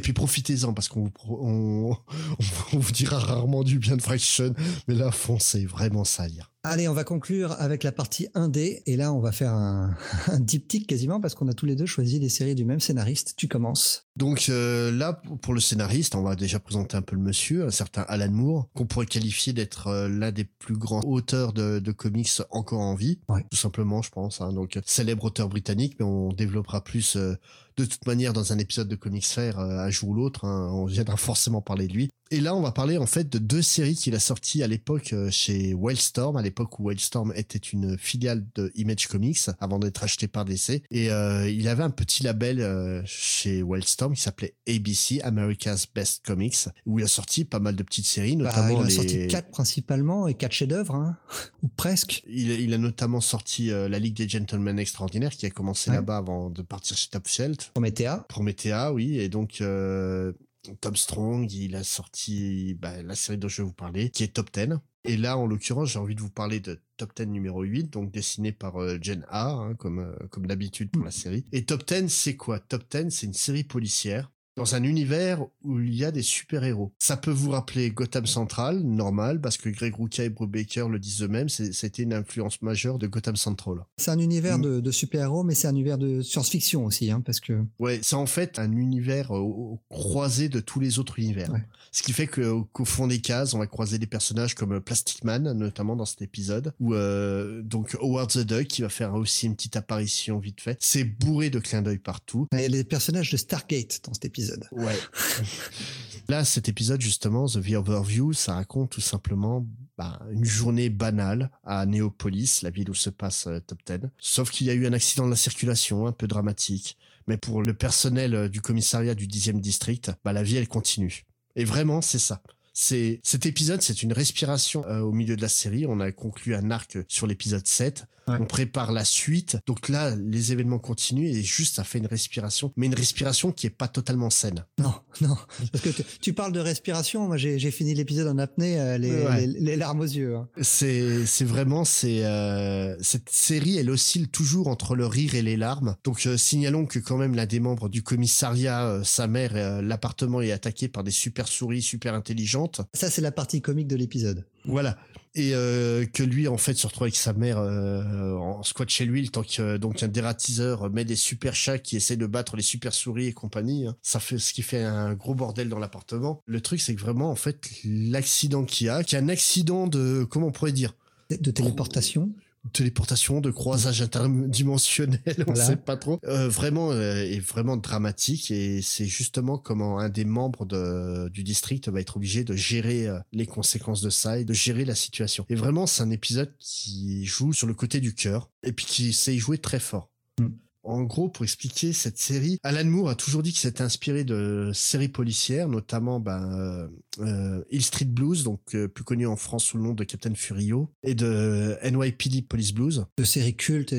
B: puis profitez-en parce qu'on vous, pro- on, [LAUGHS] on vous dira rarement du bien de Friction, mais là foncez, vraiment ça à lire.
A: Allez, on va conclure avec la partie 1D, et là, on va faire un, [LAUGHS] un diptyque quasiment, parce qu'on a tous les deux choisi des séries du même scénariste. Tu commences.
B: Donc euh, là, pour le scénariste, on va déjà présenter un peu le monsieur, un certain Alan Moore, qu'on pourrait qualifier d'être euh, l'un des plus grands auteurs de, de comics encore en vie,
A: Ouais.
B: tout simplement, je pense. hein. Donc célèbre auteur britannique, mais on développera plus euh, de toute manière dans un épisode de Comics Fair euh, un jour ou l'autre. hein. on viendra forcément parler de lui. Et là, on va parler en fait de deux séries qu'il a sorties à l'époque euh, chez Wildstorm, à l'époque où Wildstorm était une filiale de Image Comics avant d'être acheté par DC. Et euh, il avait un petit label euh, chez Wildstorm qui s'appelait ABC, America's Best Comics, où il a sorti pas mal de petites séries,
A: Bah,
B: notamment
A: il en a
B: les...
A: sorti quatre principalement, et quatre chefs-d'œuvre, hein, [LAUGHS] ou presque.
B: Il, il a notamment sorti euh, la Ligue des Gentlemen Extraordinaires qui a commencé
A: Ouais.
B: là-bas avant de partir chez Top Shelf.
A: Promethea.
B: Promethea, oui, et donc euh, Tom Strong, il a sorti bah, la série dont je vais vous parler, qui est Top 10. Et là, en l'occurrence, j'ai envie de vous parler de Top 10 numéro 8, donc dessiné par euh, Jen A, hein, comme, euh, comme d'habitude pour la série. Et Top 10, c'est quoi? Top 10, c'est une série policière dans un univers où il y a des super-héros. Ça peut vous rappeler Gotham Central, normal, parce que Greg Rucka et Bruce Baker le disent eux-mêmes, c'était une influence majeure de Gotham Central.
A: C'est un univers
B: Mm.
A: de, de super-héros, mais c'est un univers de science-fiction aussi, hein, parce que
B: Ouais, c'est en fait un univers euh, au- au croisé de tous les autres univers.
A: Ouais.
B: Ce qui fait que- qu'au fond des cases, on va croiser des personnages comme euh, Plastic Man, notamment dans cet épisode, ou euh, donc Howard the Duck qui va faire aussi une petite apparition vite fait. C'est bourré de clins d'œil partout.
A: il y a les personnages de Stargate dans cet épisode.
B: Ouais. [LAUGHS] Là, cet épisode justement, The Overview, ça raconte tout simplement bah, une journée banale à Néopolis, la ville où se passe euh, Top 10. Sauf qu'il y a eu un accident de la circulation, un peu dramatique. Mais pour le personnel euh, du commissariat du 10e district, bah, la vie, elle continue. Et vraiment, c'est ça. C'est cet épisode, c'est une respiration euh, au milieu de la série. On a conclu un arc sur l'épisode 7.
A: Ouais.
B: On prépare la suite. Donc là, les événements continuent et juste ça fait une respiration, mais une respiration qui est pas totalement saine.
A: Non, non, parce que tu, parles de respiration. Moi, j'ai fini l'épisode en apnée, euh, les,
B: Ouais.
A: les, les larmes aux yeux. hein.
B: C'est c'est vraiment c'est euh, cette série elle oscille toujours entre le rire et les larmes. Donc signalons que quand même l'un des membres du commissariat, sa mère, l'appartement est attaqué par des super souris super intelligentes.
A: Ça, c'est la partie comique de l'épisode.
B: Voilà. Et euh, que lui en fait se retrouve avec sa mère euh, en squat chez lui temps que donc un dératiseur met des super chats qui essaient de battre les super souris et compagnie. hein. Ça fait ce qui fait un gros bordel dans l'appartement. Le truc c'est que vraiment en fait l'accident qu'il y a, qu'il y a un accident de comment on pourrait dire?
A: De téléportation.
B: Téléportation, de croisage interdimensionnel, [LAUGHS] on
A: Voilà.
B: sait pas trop. Euh, vraiment, euh, est vraiment dramatique et c'est justement comment un des membres de, du district va être obligé de gérer euh, les conséquences de ça et de gérer la situation. Et vraiment, c'est un épisode qui joue sur le côté du cœur et puis qui sait jouer très fort.
A: Mm.
B: En gros, pour expliquer cette série, Alan Moore a toujours dit qu'il s'était inspiré de séries policières, notamment ben, euh, euh, Hill Street Blues, donc euh, plus connu en France sous le nom de Captain Furio, et de NYPD Police Blues.
A: de séries cultes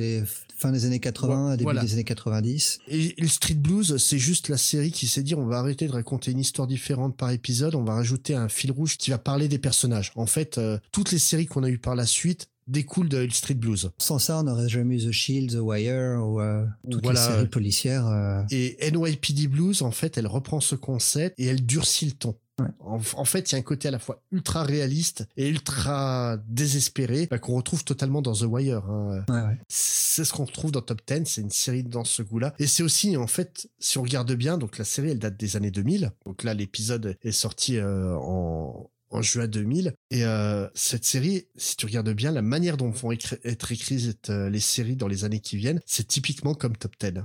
A: fin des années 80,
B: Ouais,
A: début
B: voilà.
A: des années 90.
B: Et Hill Street Blues, c'est juste la série qui s'est dit on va arrêter de raconter une histoire différente par épisode, on va rajouter un fil rouge qui va parler des personnages. En fait, euh, toutes les séries qu'on a eues par la suite découlent de Hill Street Blues.
A: Sans ça, on n'aurait jamais eu The Shield, The Wire ou euh, toutes
B: Voilà.
A: les séries policières. euh.
B: Et NYPD Blues, en fait, elle reprend ce concept et elle durcit le ton.
A: Ouais.
B: En, en fait, il y a un côté à la fois ultra réaliste et ultra désespéré bah, qu'on retrouve totalement dans The Wire. hein.
A: Ouais, ouais.
B: c'est ce qu'on retrouve dans Top 10, c'est une série dans ce goût-là. Et c'est aussi, en fait, si on regarde bien, donc la série, elle date des années 2000. Donc là, l'épisode est sorti euh, en, en juin 2000. Et euh, cette série, si tu regardes bien, la manière dont vont être écrites euh, les séries dans les années qui viennent, c'est typiquement comme Top 10.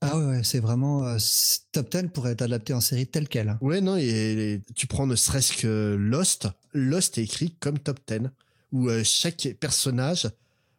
A: Ah ouais, ouais, c'est vraiment euh, Top 10 pourrait être adapté en série telle quelle.
B: Ouais, non, et, et tu prends ne serait-ce que Lost. Lost est écrit comme Top 10, où euh, chaque personnage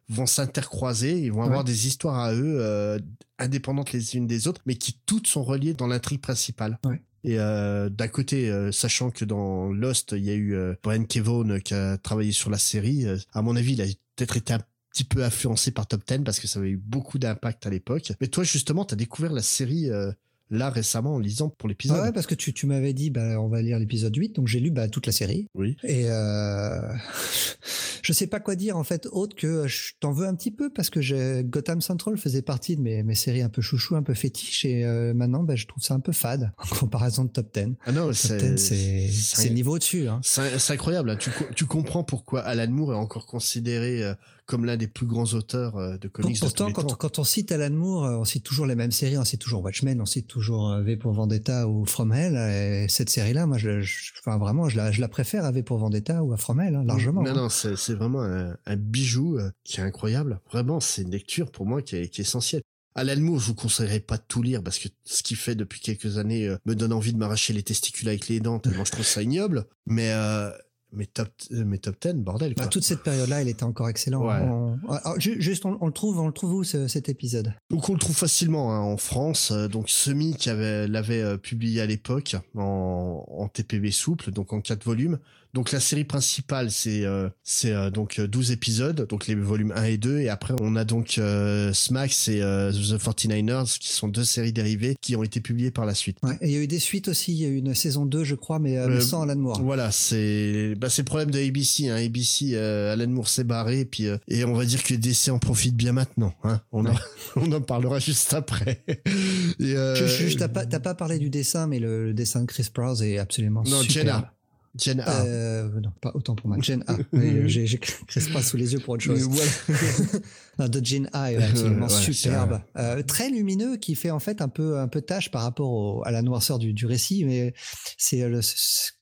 B: vont s'intercroiser, ils vont avoir des histoires à eux indépendantes les unes des autres, mais qui toutes sont reliées dans l'intrigue principale.
A: Ouais.
B: Et euh, d'un côté, euh, sachant que dans Lost, il y a eu euh, Brian Kevon qui a travaillé sur la série, euh, à mon avis, il a peut-être été un petit peu influencé par Top Ten parce que ça avait eu beaucoup d'impact à l'époque. Mais toi, justement, tu as découvert la série euh, là récemment en lisant pour l'épisode.
A: Ah ouais, parce que tu, tu m'avais dit, bah, on va lire l'épisode 8, donc j'ai lu bah, toute la série.
B: Oui.
A: Et euh, [LAUGHS] je sais pas quoi dire en fait, autre que je t'en veux un petit peu parce que j'ai- Gotham Central faisait partie de mes, mes séries un peu chouchou, un peu fétiche, et euh, maintenant bah, je trouve ça un peu fade [LAUGHS] en comparaison de Top 10.
B: Ah non,
A: Top
B: c'est
A: 10, c'est niveau au-dessus. Hein.
B: C'est incroyable. hein. Tu, tu comprends pourquoi Alan Moore est encore considéré euh, comme l'un des plus grands auteurs euh, de comics de tous
A: Pourtant,
B: les
A: quand,
B: temps.
A: quand on cite Alan Moore, euh, on cite toujours les mêmes séries, on cite toujours Watchmen, on cite toujours euh, V pour Vendetta ou From Hell. Et cette série-là, moi, je, je- enfin, vraiment, je la, je la préfère à V pour Vendetta ou à From Hell, hein, largement.
B: Non,
A: hein.
B: non, c'est vraiment un, un bijou qui est incroyable. Vraiment, c'est une lecture pour moi qui est, qui est essentielle. Alan Moore, je vous conseillerais pas de tout lire parce que ce qu'il fait depuis quelques années euh, me donne envie de m'arracher les testicules avec les dents tellement je trouve ça ignoble. Mais euh, mais top euh, mais top 10 bordel quoi.
A: Bah, toute cette période-là, il était encore excellent.
B: Ouais.
A: On- alors, ju- juste, on, on le trouve, on le trouve où ce- cet épisode?
B: Donc on le trouve facilement hein, en France. Euh, Donc Semi qui avait l'avait euh, publié à l'époque en, en TPB souple, donc en quatre volumes. Donc la série principale c'est euh, c'est euh, donc euh, 12 épisodes, donc les volumes 1 et 2 et après on a donc euh, Smax et euh, The 49ers qui sont deux séries dérivées qui ont été publiées par la suite.
A: ouais. Et il y a eu des suites aussi. Il y a eu une saison 2, je crois, mais, euh, mais
B: Euh,
A: sans Alan Moore.
B: Voilà, c'est bah c'est le problème de ABC. Hein. ABC, euh, Alan Moore s'est barré, puis euh, et on va dire que DC en profite bien maintenant. Hein. On en [LAUGHS] on en parlera juste après. et, euh,
A: T'as pas, t'as pas parlé du dessin, mais le, le dessin de Chris Prowse est absolument
B: Non,
A: superbe.
B: Jenna. Jen A.
A: Euh, non, pas autant pour moi. Jen A. Oui, J'ai j'ai Prowse sous les yeux pour autre chose. [LAUGHS] Non, de Jen A est [LAUGHS] absolument
B: Ouais,
A: superbe. Euh, très lumineux, qui fait en fait un peu un peu tâche par rapport au- à la noirceur du, du récit, mais c'est euh, le-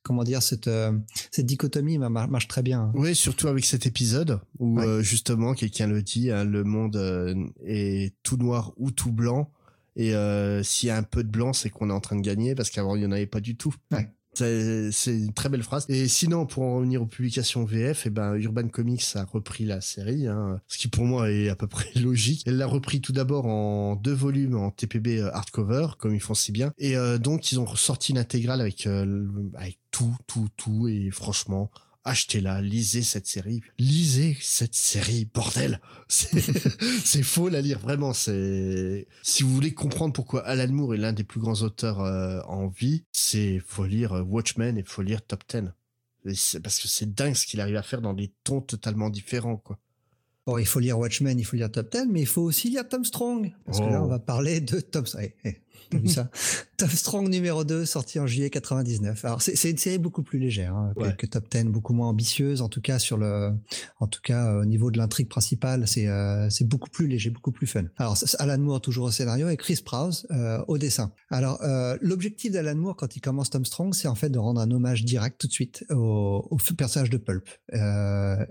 A: comment dire cette euh, cette dichotomie ma- mar- marche très bien.
B: Oui, surtout avec cet épisode où
A: Ouais.
B: euh, justement quelqu'un le dit, hein, le monde euh, est tout noir ou tout blanc. Et euh, s'il y a un peu de blanc, c'est qu'on est en train de gagner parce qu'avant il n'y en avait pas du tout.
A: Ouais.
B: C'est une très belle phrase. Et sinon, pour en revenir aux publications VF, et ben Urban Comics a repris la série, hein, ce qui pour moi est à peu près [LAUGHS] logique. Elle l'a repris tout d'abord en deux volumes en TPB euh, hardcover, comme ils font si bien. Et euh, donc ils ont ressorti une intégrale avec euh, avec tout, tout, tout. Et franchement, achetez-la, lisez cette série, lisez cette série, bordel. [LAUGHS] C'est faux la lire, vraiment. C'est si vous voulez comprendre pourquoi Alan Moore est l'un des plus grands auteurs euh, en vie, c'est faut lire euh, Watchmen et faut lire Top 10. Et c'est- Parce que c'est dingue ce qu'il arrive à faire dans des tons totalement différents, quoi.
A: Bon, il faut lire Watchmen, il faut lire Top Ten, mais il faut aussi lire Tom Strong. Parce que là,
B: Oh.
A: on va parler de Tom Strong. T'as vu ça [LAUGHS] Tom Strong numéro 2, sorti en juillet 99. Alors, c'est une série beaucoup plus légère hein, que-
B: Ouais.
A: que, Top Ten, beaucoup moins ambitieuse, en tout cas sur le, en tout cas euh, au niveau de l'intrigue principale, c'est euh, c'est beaucoup plus léger, beaucoup plus fun. Alors, Alan Moore toujours au scénario et Chris Prowse euh, au dessin. Alors, euh, l'objectif d'Alan Moore quand il commence Tom Strong, c'est en fait de rendre un hommage direct tout de suite au, au personnage de Pulp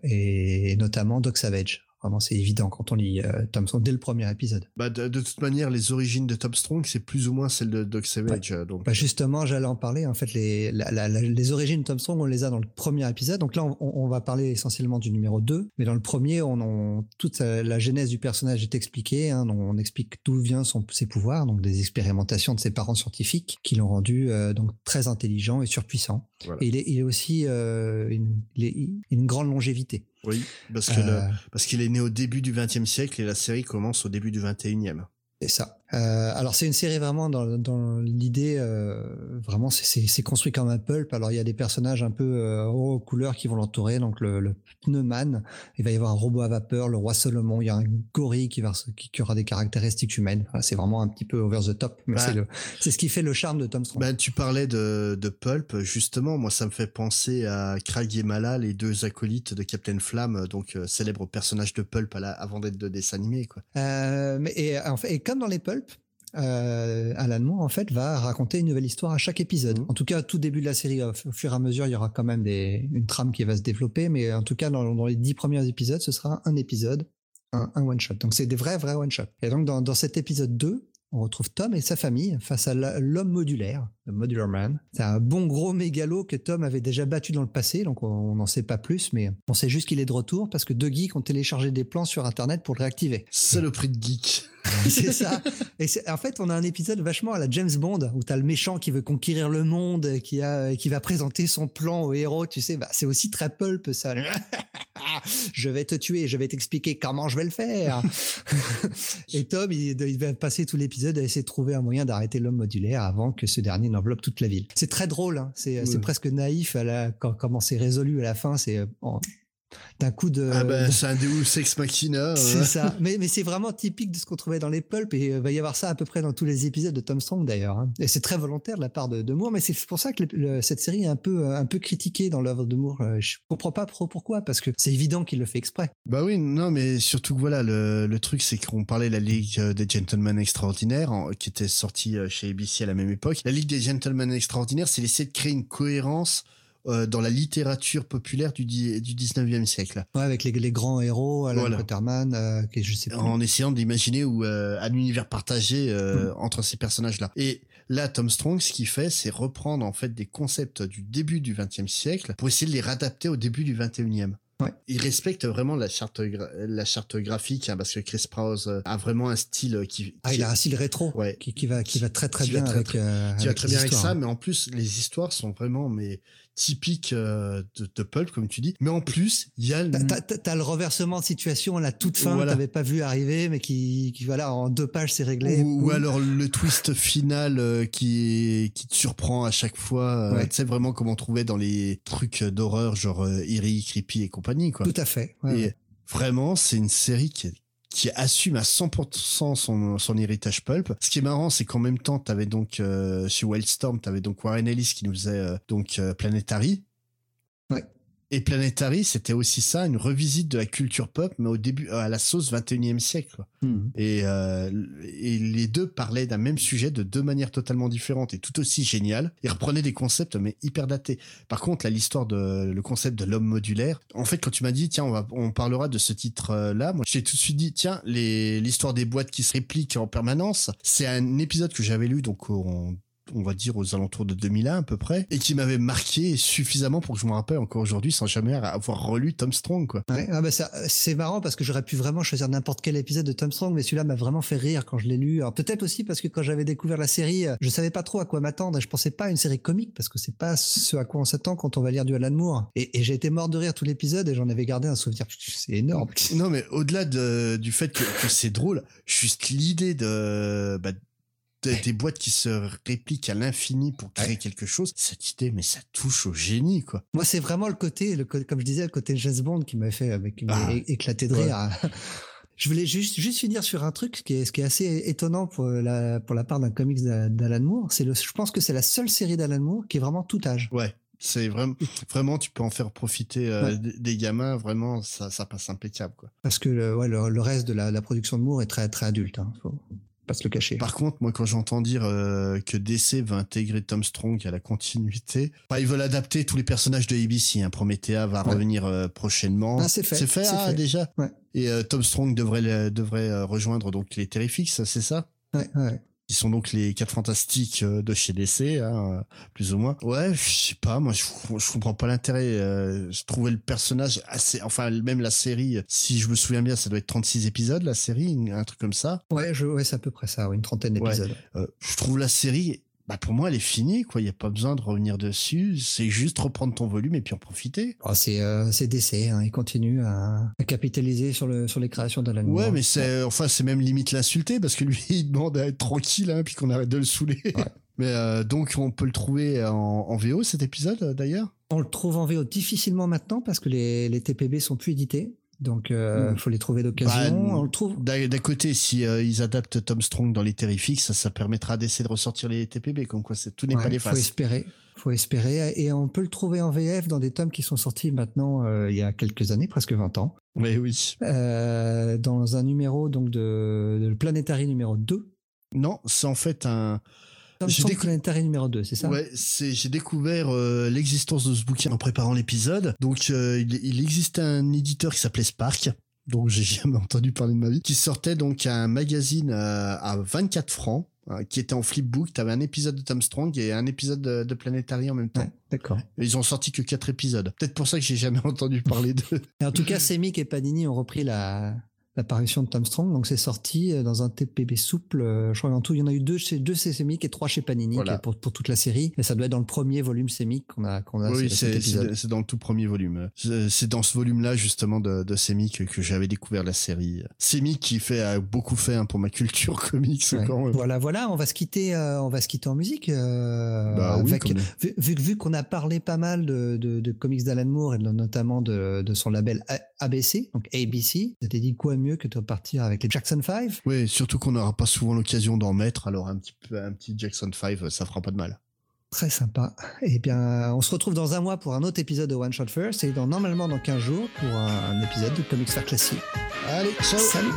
A: et notamment Doc Savage. Vraiment, c'est évident quand on lit euh, Tom Strong dès le premier épisode.
B: Bah, de, de toute manière, les origines de Top Strong, c'est plus ou moins celle de Doc Savage. euh, Donc,
A: Bah justement, j'allais en parler. En fait, les, la- la- la- les origines de Tom Strong, on les a dans le premier épisode. Donc là, on, on va parler essentiellement du numéro 2. Mais dans le premier, on, on- toute la genèse du personnage est expliquée. Hein, on, on explique d'où vient son, ses pouvoirs, donc des expérimentations de ses parents scientifiques qui l'ont rendu euh, donc très intelligent et surpuissant.
B: Voilà.
A: Et il est, il est aussi euh, une, il est- une grande longévité.
B: Oui, parce que le-
A: Euh,
B: parce qu'il est né au début du XXe siècle et la série commence au début du XXIe.
A: C'est ça. Euh, alors c'est une série vraiment dans, dans l'idée euh, vraiment c'est- construit comme un pulp. Alors il y a des personnages un peu euh, aux couleurs qui vont l'entourer. Donc le, le pneuman, il va y avoir un robot à vapeur, le roi Solomon, il y a un gorille qui va qui, qui aura des caractéristiques humaines. Voilà, c'est vraiment un petit peu over the top, mais
B: Bah.
A: c'est ce qui fait le charme de Tom Strong.
B: Ben, tu parlais de, de Pulp, justement, moi ça me fait penser à Craig et Mala, les deux acolytes de Captain Flamme, donc euh, célèbre personnage de Pulp à la, avant d'être de dessin animé, quoi.
A: Euh, mais et, en fait, et comme dans les pulps, euh, Alan Moore en fait va raconter une nouvelle histoire à chaque épisode.
B: Mhm.
A: En tout cas, au tout début de la série, au fur et à mesure, il y aura quand même des, une trame qui va se développer, mais en tout cas, dans, dans les dix premiers épisodes, ce sera un épisode, un, un one shot. Donc c'est des vrais vrais one shot. Et donc dans, dans cet épisode 2 on retrouve Tom et sa famille face à l'homme modulaire, le Modular Man. C'est un bon gros mégalo que Tom avait déjà battu dans le passé, donc on n'en sait pas plus, mais on sait juste qu'il est de retour parce que deux geeks ont téléchargé des plans sur Internet pour le réactiver.
B: C'est le prix de geek. [LAUGHS]
A: c'est ça. Et en fait, on a un épisode vachement à la James Bond où t'as le méchant qui veut conquérir le monde, qui a, qui va présenter son plan au héros. Tu sais, bah, c'est aussi très pulp ça. [LAUGHS] je vais te tuer, je vais t'expliquer comment je vais le faire. [LAUGHS] et Tom, il, il va passer tout l'épisode à essayer de trouver un moyen d'arrêter l'homme modulaire avant que ce dernier n'enveloppe toute la ville. C'est très drôle. Hein. C'est presque naïf à la, quand, comment c'est résolu à la fin. C'est euh, d'un coup de.
B: Ah ben, c'est un Deus Ex Machina. [LAUGHS]
A: C'est ça. Mais, mais c'est vraiment typique de ce qu'on trouvait dans les pulps et il euh, va y avoir ça à peu près dans tous les épisodes de Tom Strong d'ailleurs. Hein. Et c'est très volontaire de la part de, de Moore, mais c'est pour ça que cette série est un peu, euh, un peu critiquée dans l'œuvre de Moore. Euh, je comprends pas trop pourquoi, parce que c'est évident qu'il le fait exprès.
B: Bah oui, non, mais surtout que voilà, le, le truc c'est qu'on parlait de la Ligue des Gentlemen Extraordinaires, qui était sortie chez ABC à la même époque. La Ligue des Gentlemen Extraordinaires, c'est l'essai de créer une cohérence euh, dans la littérature populaire du, du 19e siècle.
A: Ouais, avec les, les grands héros, Alan voilà. Quaterman, euh, je sais plus.
B: En essayant d'imaginer où euh, un univers partagé euh, mm. entre ces personnages-là. Et là, Tom Strong, ce qu'il fait, c'est reprendre en fait des concepts du début du 20e siècle pour essayer de les réadapter au début du 21e.
A: Ouais.
B: Il respecte vraiment la charte, la charte graphique, hein, parce que Chris Prowse euh, a vraiment un style qui, qui
A: ah, il a un style rétro,
B: ouais.
A: qui, qui va, qui va très très bien avec, euh,
B: qui
A: va
B: très bien avec ça, mais en plus les histoires sont vraiment mais typique euh, de, de, pulp comme tu dis. Mais en plus il y a
A: t'as, t'as, le renversement de situation à la toute fin voilà. t'avais pas vu arriver mais qui, qui voilà en deux pages c'est réglé.
B: Ou, ou alors le twist final euh, qui qui te surprend à chaque fois euh,
A: ouais.
B: tu sais vraiment comme on trouvait dans les trucs d'horreur genre euh, eerie creepy et compagnie quoi.
A: Tout à fait ouais,
B: et vraiment c'est une série qui est qui assume à 100% son, son héritage pulp. Ce qui est marrant, c'est qu'en même temps, t'avais donc euh, sur Wildstorm, t'avais donc Warren Ellis qui nous faisait euh, donc euh, Planetary. Et Planetary, c'était aussi ça, une revisite de la culture pop, mais au début, à la sauce 21e siècle. Quoi.
A: Mmh.
B: Et, euh, et les deux parlaient d'un même sujet de deux manières totalement différentes et tout aussi géniales. Ils reprenaient des concepts, mais hyper datés. Par contre, là, l'histoire de, le concept de l'homme modulaire, en fait, quand tu m'as dit, tiens, on, va, on parlera de ce titre-là, moi, j'ai tout de suite dit, tiens, les, l'histoire des boîtes qui se répliquent en permanence, c'est un épisode que j'avais lu, donc, en on va dire aux alentours de 2001 à peu près, et qui m'avait marqué suffisamment pour que je me rappelle encore aujourd'hui sans jamais avoir relu Tom Strong quoi.
A: Ouais, ah bah ça, c'est marrant parce que j'aurais pu vraiment choisir n'importe quel épisode de Tom Strong, mais celui-là m'a vraiment fait rire quand je l'ai lu. Alors peut-être aussi parce que quand j'avais découvert la série, je savais pas trop à quoi m'attendre et je pensais pas à une série comique parce que c'est pas ce à quoi on s'attend quand on va lire du Alan Moore. Et, et j'ai été mort de rire tout l'épisode et j'en avais gardé un souvenir. C'est énorme.
B: Non mais au-delà de, du fait que, que c'est drôle, juste l'idée de bah, des, des, boîtes qui se répliquent à l'infini pour créer ouais. quelque chose, cette idée, mais ça touche au génie, quoi.
A: Moi, c'est vraiment le côté, le, comme je disais, le côté James Bond qui m'a fait avec ah. éclaté de rire. Ouais. [LAUGHS] Je voulais juste, juste finir sur un truc qui est, ce qui est assez étonnant pour la, pour la part d'un comics d'Alan Moore. C'est le, je pense que c'est la seule série d'Alan Moore qui est vraiment tout âge.
B: Ouais. C'est vraiment, vraiment, tu peux en faire profiter euh, ouais. des gamins. Vraiment, ça, ça passe impeccable, quoi.
A: Parce que le, ouais, le, le reste de la, la, production de Moore est très, très adulte. Hein. Faut pas se le cacher.
B: Par contre, moi, quand j'entends dire euh, que DC va intégrer Tom Strong à la continuité, bah, ils veulent adapter tous les personnages de ABC. Hein. Promethea va ouais. revenir euh, prochainement.
A: Ah, c'est fait.
B: C'est fait, ah,
A: fait,
B: déjà.
A: Ouais.
B: Et euh, Tom Strong devrait devrait rejoindre donc les Terrifics, c'est ça?
A: Ouais, ouais
B: qui sont donc les quatre fantastiques de chez DC, hein, plus ou moins. Ouais, je sais pas, moi je, je comprends pas l'intérêt. Euh, je trouvais le personnage assez, enfin même la série, si je me souviens bien, ça doit être 36 épisodes la série, un truc comme ça.
A: Ouais, je, ouais c'est à peu près ça, une trentaine d'épisodes.
B: Ouais. Euh, je trouve la série bah pour moi elle est finie quoi. Il y a pas besoin de revenir dessus. C'est juste reprendre ton volume et puis en profiter.
A: Oh, c'est euh, c'est DC hein. il continue à, à, capitaliser sur le sur les créations d'Alan
B: ouais mais c'est enfin c'est même limite l'insulter parce que [LAUGHS] lui il demande à être tranquille hein, puis qu'on arrête de le saouler.
A: Ouais. [LAUGHS]
B: mais euh, donc on peut le trouver en, en VO cet épisode d'ailleurs?
A: On le trouve en VO difficilement maintenant parce que les, les TPB sont plus édités donc, euh, mmh. faut les trouver d'occasion.
B: Bah,
A: on le trouve.
B: D'un côté, si euh, ils adaptent Tom Strong dans les Terrifics, ça, ça permettra d'essayer de ressortir les TPB. Comme quoi, tout n'est
A: ouais,
B: pas les
A: Faut espérer. Faut espérer. Et on peut le trouver en VF dans des tomes qui sont sortis maintenant euh, il y a quelques années, presque 20 ans.
B: Mais oui.
A: Euh, dans un numéro donc de, de Planetary numéro 2.
B: Non, c'est en fait un.
A: J'ai décou... Planetary numéro 2, c'est ça?
B: Ouais, c'est j'ai découvert euh, l'existence de ce bouquin en préparant l'épisode. Donc euh, il, il existait un éditeur qui s'appelait Spark donc j'ai [LAUGHS] jamais entendu parler de ma vie, qui sortait donc un magazine euh, à 24 francs, euh, qui était en flipbook. T'avais un épisode de Tom Strong et un épisode de, de Planetary en même temps.
C: Ouais, D'accord.
B: Ils ont sorti que quatre épisodes. Peut-être pour ça que j'ai jamais [LAUGHS] entendu parler de.
C: Et en tout cas, Semic et Panini ont repris la l'apparition de Tom Strong, donc c'est sorti euh, dans un TPB souple. euh, Je crois qu'en tout, il y en a eu deux chez deux chez Semic et trois chez Panini
B: Voilà.
C: pour, pour toute la série. Et ça doit être dans le premier volume Semic qu'on a qu'on a
B: oui, c'est dans le tout premier volume. C'est dans ce volume-là justement de, de Semic que, j'avais découvert la série. Semic qui fait a beaucoup fait hein, pour ma culture [LAUGHS] comics
C: Ouais.
B: quand même.
C: Voilà, voilà, on va se quitter, euh, on va se quitter en musique. euh,
B: Bah oui,
C: avec, vu, vu, vu qu'on a parlé pas mal de, de, de comics d'Alan Moore et de- notamment de, de son label ABC, donc ABC, t'es dit quoi mieux que de repartir avec les Jackson 5
B: Oui, surtout qu'on n'aura pas souvent l'occasion d'en mettre, alors un petit peu un petit Jackson 5, ça fera pas de mal.
C: Très sympa. Eh bien, on se retrouve dans un mois pour un autre épisode de One Shot First et dans, normalement dans 15 jours pour un, un épisode de Comics Fair Classique.
B: Allez, ciao
C: Salut